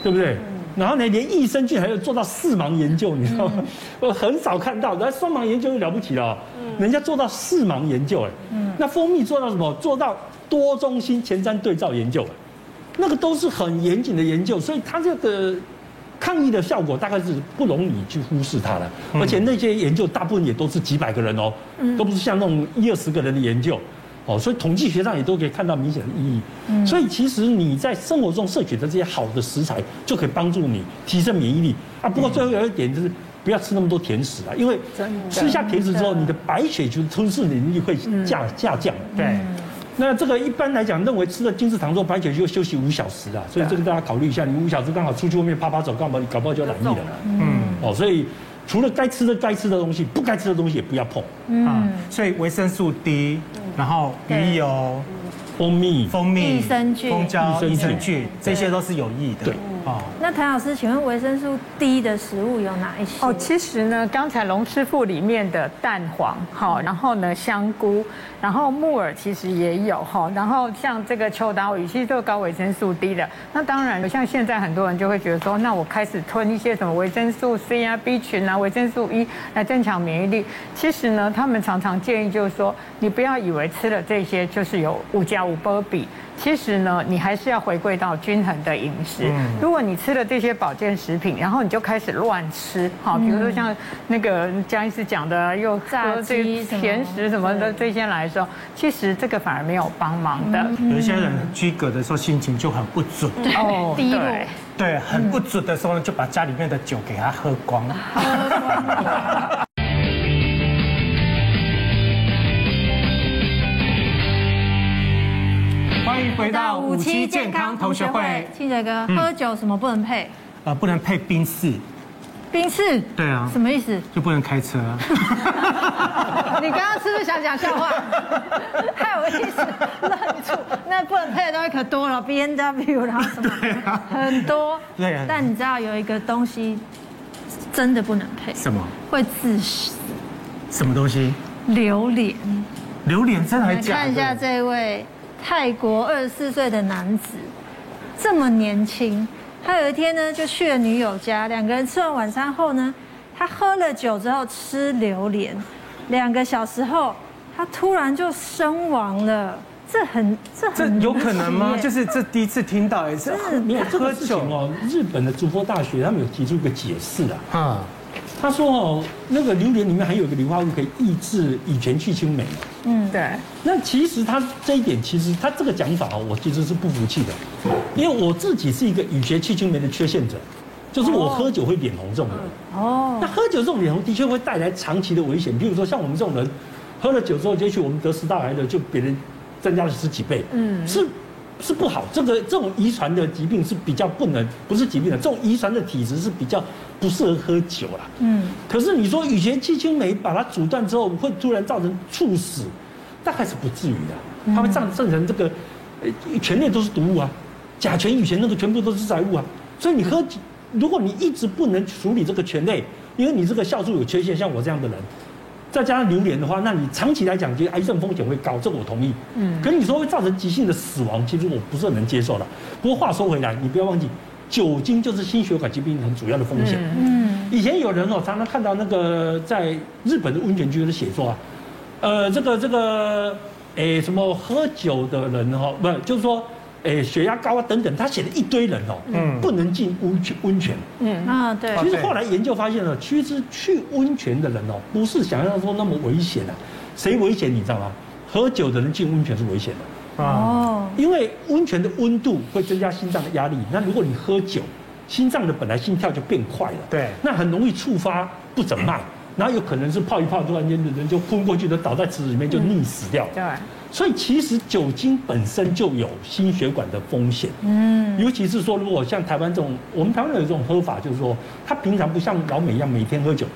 对不对？然后呢，连益生菌还有做到四盲研究，你知道吗？我很少看到，那双盲研究就了不起了，人家做到四盲研究，哎，嗯，那蜂蜜做到什么？做到多中心前瞻对照研究，那个都是很严谨的研究，所以它这个抗疫的效果大概是不容你去忽视它的，而且那些研究大部分也都是几百个人哦，都不是像那种一二十个人的研究。哦，所以统计学上也都可以看到明显的意义。嗯，所以其实你在生活中摄取的这些好的食材，就可以帮助你提升免疫力啊。不过最后有一点就是，不要吃那么多甜食啊，因为吃下甜食之后，你的白血球吞噬能力会下下降。对，那这个一般来讲，认为吃了精制糖之后，白血球休息五小时啊，所以这个大家考虑一下，你五小时刚好出去外面啪啪走，干嘛？你搞不好就染疫了。嗯，哦，所以。除了该吃的该吃的东西，不该吃的东西也不要碰。嗯，所以维生素 D，然后鱼油、蜂蜜、蜂蜜、益生菌、蜂胶、益生菌，这些都是有益的。对。哦，那谭老师，请问维生素 D 的食物有哪一些？哦，其实呢，刚才龙师傅里面的蛋黄，好，然后呢香菇，然后木耳其实也有哈，然后像这个秋刀鱼，其实都高维生素 D 的。那当然，像现在很多人就会觉得说，那我开始吞一些什么维生素 C 啊、B 群啊、维生素 E 来增强免疫力。其实呢，他们常常建议就是说，你不要以为吃了这些就是有五加五波比。其实呢，你还是要回归到均衡的饮食。如果你吃了这些保健食品，然后你就开始乱吃，好，比如说像那个江医师讲的，又炸鸡、甜食什么的这些来说，其实这个反而没有帮忙的。有一些人居隔的时候心情就很不准，哦，低落，对，很不准的时候呢，就把家里面的酒给他喝光。回到五期健康同学会，庆哲哥，喝酒什么不能配？呃，不能配宾士。宾士？对啊。什么意思？就不能开车。你刚刚是不是想讲笑话？太有意思愣住。那不能配的东西可多了，B N W 然后什么？很多。对啊。但你知道有一个东西真的不能配？什么？会致死。什么东西？榴莲。榴莲真的还假的？看一下这位。泰国二十四岁的男子，这么年轻，他有一天呢就去了女友家，两个人吃完晚餐后呢，他喝了酒之后吃榴莲，两个小时后他突然就身亡了，这很这很这有可能吗？就是这第一次听到也是，没有这个事情哦。日本的筑波大学他们有提出一个解释啊，啊，他说哦，那个榴莲里面还有一个硫化物可以抑制乙醛去氢酶。嗯，对。那其实他这一点，其实他这个讲法哦，我其实是不服气的，因为我自己是一个乙醛去氢酶的缺陷者，就是我喝酒会脸红这种人。哦。那喝酒这种脸红的确会带来长期的危险，比如说像我们这种人，喝了酒之后，也许我们得食道癌的就别人增加了十几倍。嗯。是。是不好，这个这种遗传的疾病是比较不能，不是疾病的，这种遗传的体质是比较不适合喝酒啦。嗯，可是你说乙醛气氢酶把它阻断之后，会突然造成猝死，大概是不至于的。它会造成这个，呃，醛类都是毒物啊，甲醛、乙醛那个全部都是载物啊。所以你喝，如果你一直不能处理这个醛类，因为你这个酵素有缺陷，像我这样的人。再加上榴莲的话，那你长期来讲，其实癌症风险会高，这我同意。嗯，可是你说会造成急性的死亡，其实我不是很能接受的。不过话说回来，你不要忘记，酒精就是心血管疾病很主要的风险。嗯，以前有人哦，常常看到那个在日本的温泉区的写作啊，呃，这个这个，诶，什么喝酒的人哈，不，就是说。哎，血压高啊，等等，他写了一堆人哦，嗯，不能进温泉温泉，嗯啊，对。其实后来研究发现了，其实去温泉的人哦，不是想象中那么危险的。谁危险你知道吗？喝酒的人进温泉是危险的。哦。因为温泉的温度会增加心脏的压力，那如果你喝酒，心脏的本来心跳就变快了，对，那很容易触发不整脉，然后有可能是泡一泡，突然间的人就昏过去就，倒在池子里面就溺死掉。对。所以其实酒精本身就有心血管的风险，嗯，尤其是说如果像台湾这种，我们台湾有这种喝法，就是说他平常不像老美一样每天喝酒。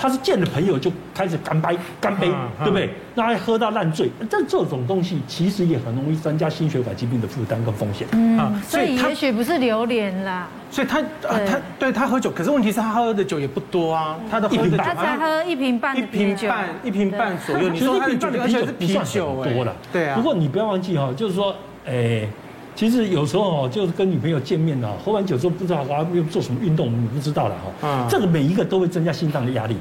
他是见了朋友就开始干杯，干杯，对不对？那还喝到烂醉，这这种东西其实也很容易增加心血管疾病的负担跟风险。嗯，所以也许不是榴莲啦。所以他啊，他对他喝酒，可是问题是他喝的酒也不多啊，他的喝的酒他才喝一瓶半，一瓶半，一瓶半左右。你说一瓶半的啤酒是啤酒多了，对啊。不过你不要忘记哈，就是说，哎。其实有时候哦，就是跟女朋友见面哦，喝完酒之后不知道啊又做什么运动，你不知道了哈。嗯，这个每一个都会增加心脏的压力，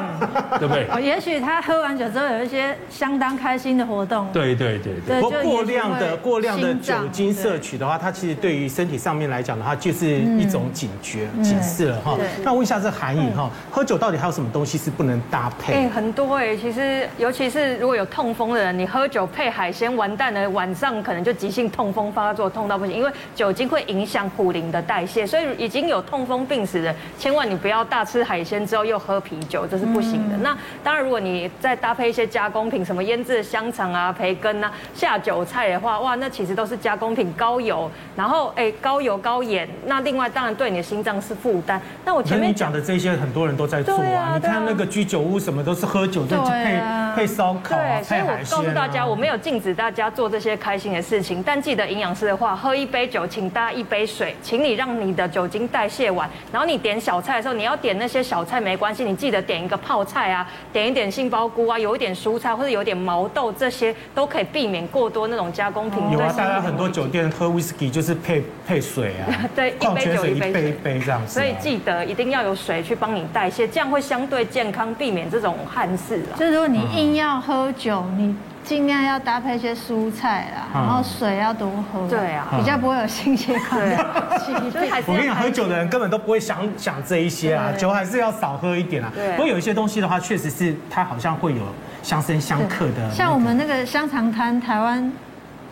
对不对？哦，也许他喝完酒之后有一些相当开心的活动。对对对对。不过过量的过量的酒精摄取的话，它其实对于身体上面来讲的话，就是一种警觉警示了哈。那问一下这韩颖哈，喝酒到底还有什么东西是不能搭配？哎，很多哎，其实尤其是如果有痛风的人，你喝酒配海鲜，完蛋了，晚上可能就急性痛风发作。做痛到不行，因为酒精会影响普林的代谢，所以已经有痛风病史的，千万你不要大吃海鲜之后又喝啤酒，这是不行的。那当然，如果你再搭配一些加工品，什么腌制的香肠啊、培根啊、下酒菜的话，哇，那其实都是加工品，高油，然后哎高油高盐。那另外当然对你的心脏是负担。那我前面讲的这些很多人都在做啊，你看那个居酒屋什么都是喝酒就配配烧烤啊，配海鲜。所以我告诉大家，我没有禁止大家做这些开心的事情，但记得营养。师的话，喝一杯酒，请搭一杯水，请你让你的酒精代谢完。然后你点小菜的时候，你要点那些小菜没关系，你记得点一个泡菜啊，点一点杏鲍菇啊，有一点蔬菜或者有点毛豆，这些都可以避免过多那种加工品。有啊，大家很多酒店喝威士忌就是配配水啊，对，一杯酒一杯水，一杯这样子。所以记得一定要有水去帮你代谢，这样会相对健康，避免这种憾事啊。就是如果你硬要喝酒，你。尽量要搭配一些蔬菜啦，然后水要多喝，对啊，比较不会有心血管的疾病。我跟你讲，喝酒的人根本都不会想想这一些啊，酒还是要少喝一点啊。对。不过有一些东西的话，确实是它好像会有相生相克的。像我们那个香肠摊，台湾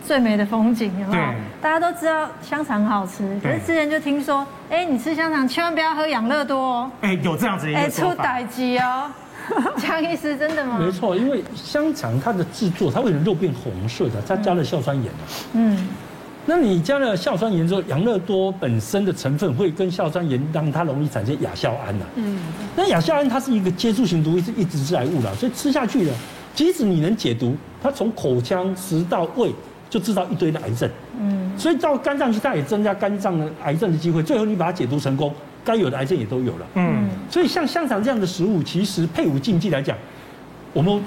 最美的风景，有没有？大家都知道香肠好吃，可是之前就听说，哎，你吃香肠千万不要喝养乐多哦。哎，有这样子一个说法。哎，出代志哦。江医师，真的吗？没错，因为香肠它的制作，它为了肉变红色的，它加了硝酸盐嗯，那你加了硝酸盐之后，养乐多本身的成分会跟硝酸盐让它容易产生亚硝胺呐。嗯。那亚硝胺它是一个接触型毒，是一直致癌物了，所以吃下去了，即使你能解毒，它从口腔、食道、胃就制造一堆的癌症。嗯。所以到肝脏去，它也增加肝脏的癌症的机会。最后你把它解毒成功。该有的癌症也都有了，嗯，所以像香肠这样的食物，其实配伍禁忌来讲，我们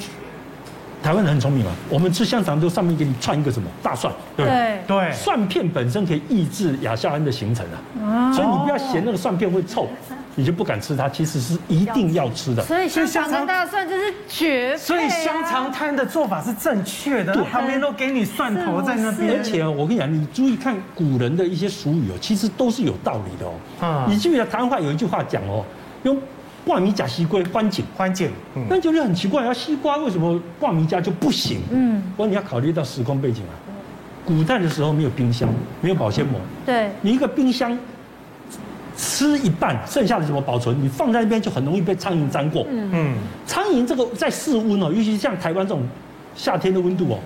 台湾人很聪明嘛，我们吃香肠都上面给你串一个什么大蒜，对对，对。蒜片本身可以抑制亚硝胺的形成啊，所以你不要嫌那个蒜片会臭。你就不敢吃它，其实是一定要吃的。所以香肠跟大蒜这是绝配。所以香肠摊的做法是正确的，旁边都给你蒜头在那边。而且我跟你讲，你注意看古人的一些俗语哦，其实都是有道理的哦。啊，你记不记得台湾话有一句话讲哦，用挂米甲西瓜欢景欢景，那就是很奇怪，要西瓜为什么挂米加就不行？嗯，不过你要考虑到时空背景啊，古代的时候没有冰箱，没有保鲜膜，对，你一个冰箱。吃一半，剩下的怎么保存？你放在那边就很容易被苍蝇粘过。嗯，苍蝇这个在室温哦，尤其像台湾这种夏天的温度哦，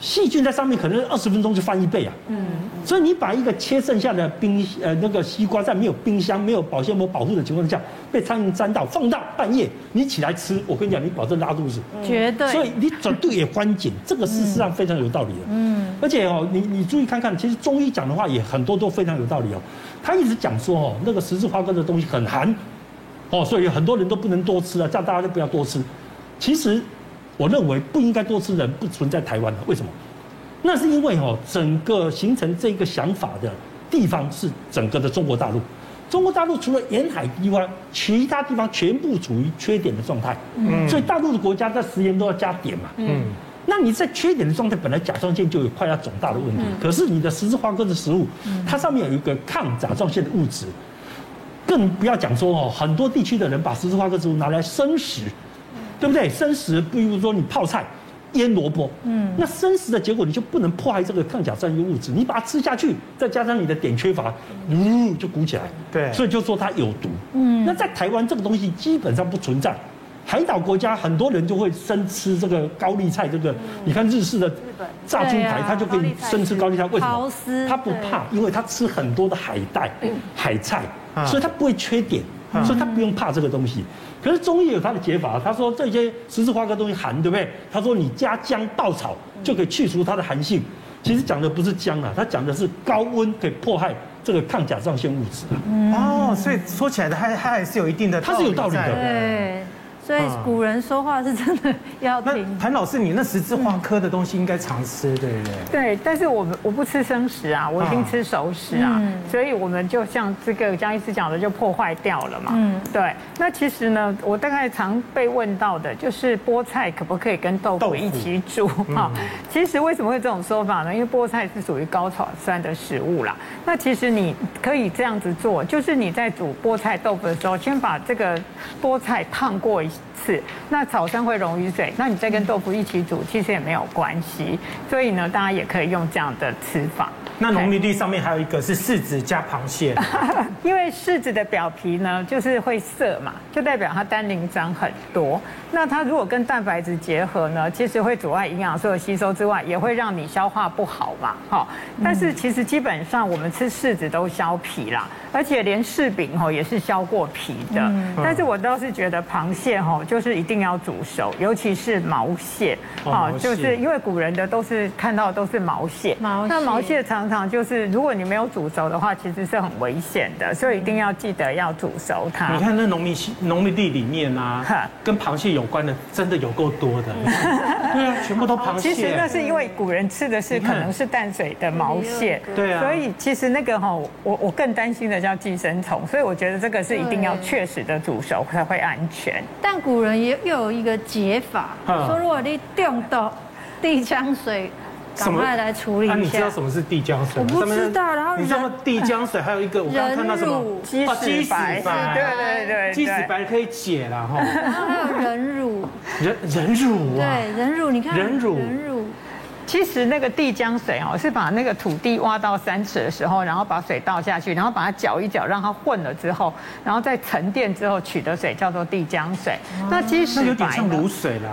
细菌在上面可能二十分钟就翻一倍啊。嗯，所以你把一个切剩下的冰呃那个西瓜在没有冰箱、没有保鲜膜保护的情况下，被苍蝇粘到，放到半夜你起来吃，我跟你讲，你保证拉肚子。绝对。所以你绝对也关紧，这个事实上非常有道理的。嗯，而且哦，你你注意看看，其实中医讲的话也很多都非常有道理哦。他一直讲说哦，那个十字花科的东西很寒，哦，所以很多人都不能多吃啊，叫大家就不要多吃。其实，我认为不应该多吃人不存在台湾的，为什么？那是因为哦，整个形成这个想法的地方是整个的中国大陆。中国大陆除了沿海地方，其他地方全部处于缺点的状态。嗯。所以大陆的国家在食盐都要加碘嘛。嗯。那你在缺点的状态，本来甲状腺就有快要肿大的问题，可是你的十字花科的食物，它上面有一个抗甲状腺的物质，更不要讲说哦，很多地区的人把十字花科植物拿来生食，对不对？生食，比如说你泡菜、腌萝卜，嗯，那生食的结果你就不能破坏这个抗甲状腺物质，你把它吃下去，再加上你的碘缺乏，呜就鼓起来，对，所以就说它有毒，嗯，那在台湾这个东西基本上不存在。海岛国家很多人就会生吃这个高丽菜，这个你看日式的炸猪排，他就可以生吃高丽菜，为什么？他不怕，因为他吃很多的海带、海菜，所以他不会缺碘，所以他不用怕这个东西。可是中医有他的解法，他说这些十字花科东西寒，对不对？他说你加姜爆炒就可以去除它的寒性。其实讲的不是姜啊，他讲的是高温可以迫害这个抗甲状腺物质啊哦，所以说起来的，它它还是有一定的，它是有道理的。对。所以古人说话是真的要听。谭老师，你那十字花科的东西应该常吃，对不对？对，但是我们我不吃生食啊，我一定吃熟食啊。所以我们就像这个江医师讲的，就破坏掉了嘛。嗯，对。那其实呢，我大概常被问到的就是菠菜可不可以跟豆腐一起煮？哈，其实为什么会这种说法呢？因为菠菜是属于高草酸的食物啦。那其实你可以这样子做，就是你在煮菠菜豆腐的时候，先把这个菠菜烫过一。是，那草酸会溶于水，那你再跟豆腐一起煮，其实也没有关系。所以呢，大家也可以用这样的吃法。那农民地上面还有一个是柿子加螃蟹，因为柿子的表皮呢就是会涩嘛，就代表它单宁长很多。那它如果跟蛋白质结合呢，其实会阻碍营养素的吸收之外，也会让你消化不好嘛。好，但是其实基本上我们吃柿子都削皮啦，而且连柿饼吼也是削过皮的。但是我倒是觉得螃蟹吼就是一定要煮熟，尤其是毛蟹。好，就是因为古人的都是看到的都是毛蟹，毛蟹那毛蟹常。常常就是，如果你没有煮熟的话，其实是很危险的，所以一定要记得要煮熟它。你看那农民农民地里面啊，跟螃蟹有关的真的有够多的。对啊，全部都螃蟹。其实那是因为古人吃的是可能是淡水的毛蟹，对啊。所以其实那个哈，我我更担心的叫寄生虫，所以我觉得这个是一定要确实的煮熟才会安全。但古人也又有一个解法，说如果你中到地浆水。赶快来处理一下。那你知道什么是地浆水？我不知道。然后你知道地浆水还有一个，我刚刚看到什么？鸡屎白。对对对，鸡屎白可以解了哈。然后还有人乳。人人乳啊。对，人乳，你看。人乳。人乳。其实那个地浆水哦，是把那个土地挖到三尺的时候，然后把水倒下去，然后把它搅一搅，让它混了之后，然后再沉淀之后取的水叫做地浆水。那鸡屎白有点像卤水啦。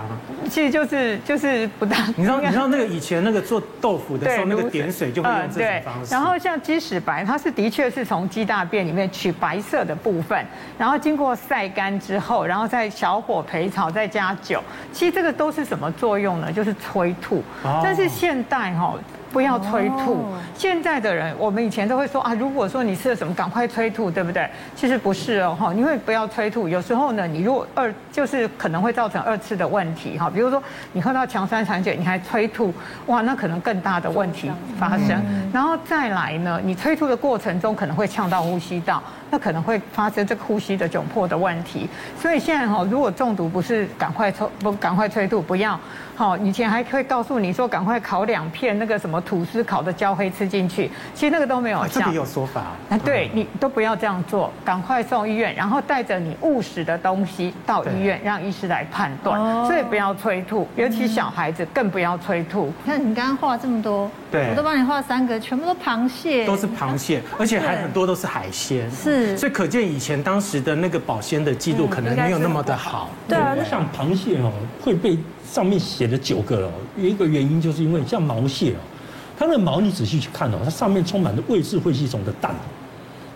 其实就是就是不大。你知道你知道那个以前那个做豆腐的时候，那个点水就会用这种方式。然后像鸡屎白，它是的确是从鸡大便里面取白色的部分，然后经过晒干之后，然后再小火焙炒，再加酒。其实这个都是什么作用呢？就是催吐。但是现代哈，不要催吐。现在的人，我们以前都会说啊，如果说你吃了什么，赶快催吐，对不对？其实不是哦，哈，因为不要催吐。有时候呢，你如果二就是可能会造成二次的问题哈，比如说你喝到强酸产碱，你还催吐，哇，那可能更大的问题发生。然后再来呢，你催吐的过程中可能会呛到呼吸道。那可能会发生这个呼吸的窘迫的问题，所以现在哈，如果中毒不是赶快抽不赶快催吐，不要好，以前还会告诉你说赶快烤两片那个什么吐司烤的焦黑吃进去，其实那个都没有效。这里有说法。啊，对你都不要这样做，赶快送医院，然后带着你误食的东西到医院，让医师来判断。所以不要催吐，尤其小孩子更不要催吐。你看你刚刚画这么多，对，我都帮你画三个，全部都螃蟹，都是螃蟹，而且还很多都是海鲜。是。所以可见以前当时的那个保鲜的记录可能没有那么的好。对啊，像螃蟹哦，会被上面写的九个哦，有一个原因就是因为像毛蟹哦，它那个毛你仔细去看哦，它上面充满了魏氏喙吸虫的蛋。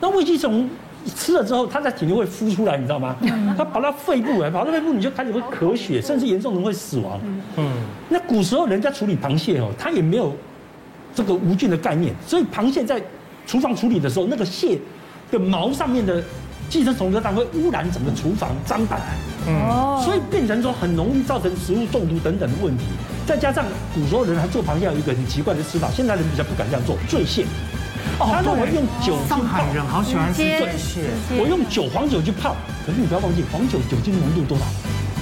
那魏吸虫吃了之后，它在体内会孵出来，你知道吗？它跑到肺部来，跑到肺部你就开始会咳血，甚至严重人会死亡。嗯。那古时候人家处理螃蟹哦，它也没有这个无菌的概念，所以螃蟹在厨房处理的时候，那个蟹。的毛上面的寄生虫的蛋会污染整个厨房脏板，嗯，所以变成说很容易造成食物中毒等等的问题。再加上古时候人还做螃蟹有一个很奇怪的吃法，现在人比较不敢这样做，醉蟹。哦，他认为用酒。上海人好喜欢吃醉蟹。我用酒黄酒去泡，可是你不要忘记黄酒酒精浓度多少？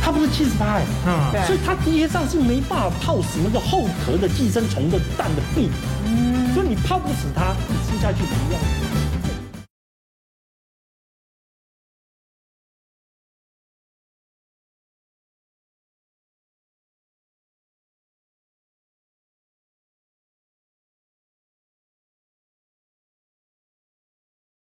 它不是七十八哎，嗯，所以它实际上是没办法泡死那个后壳的寄生虫的蛋的壁。嗯，所以你泡不死它，你吃下去怎么样？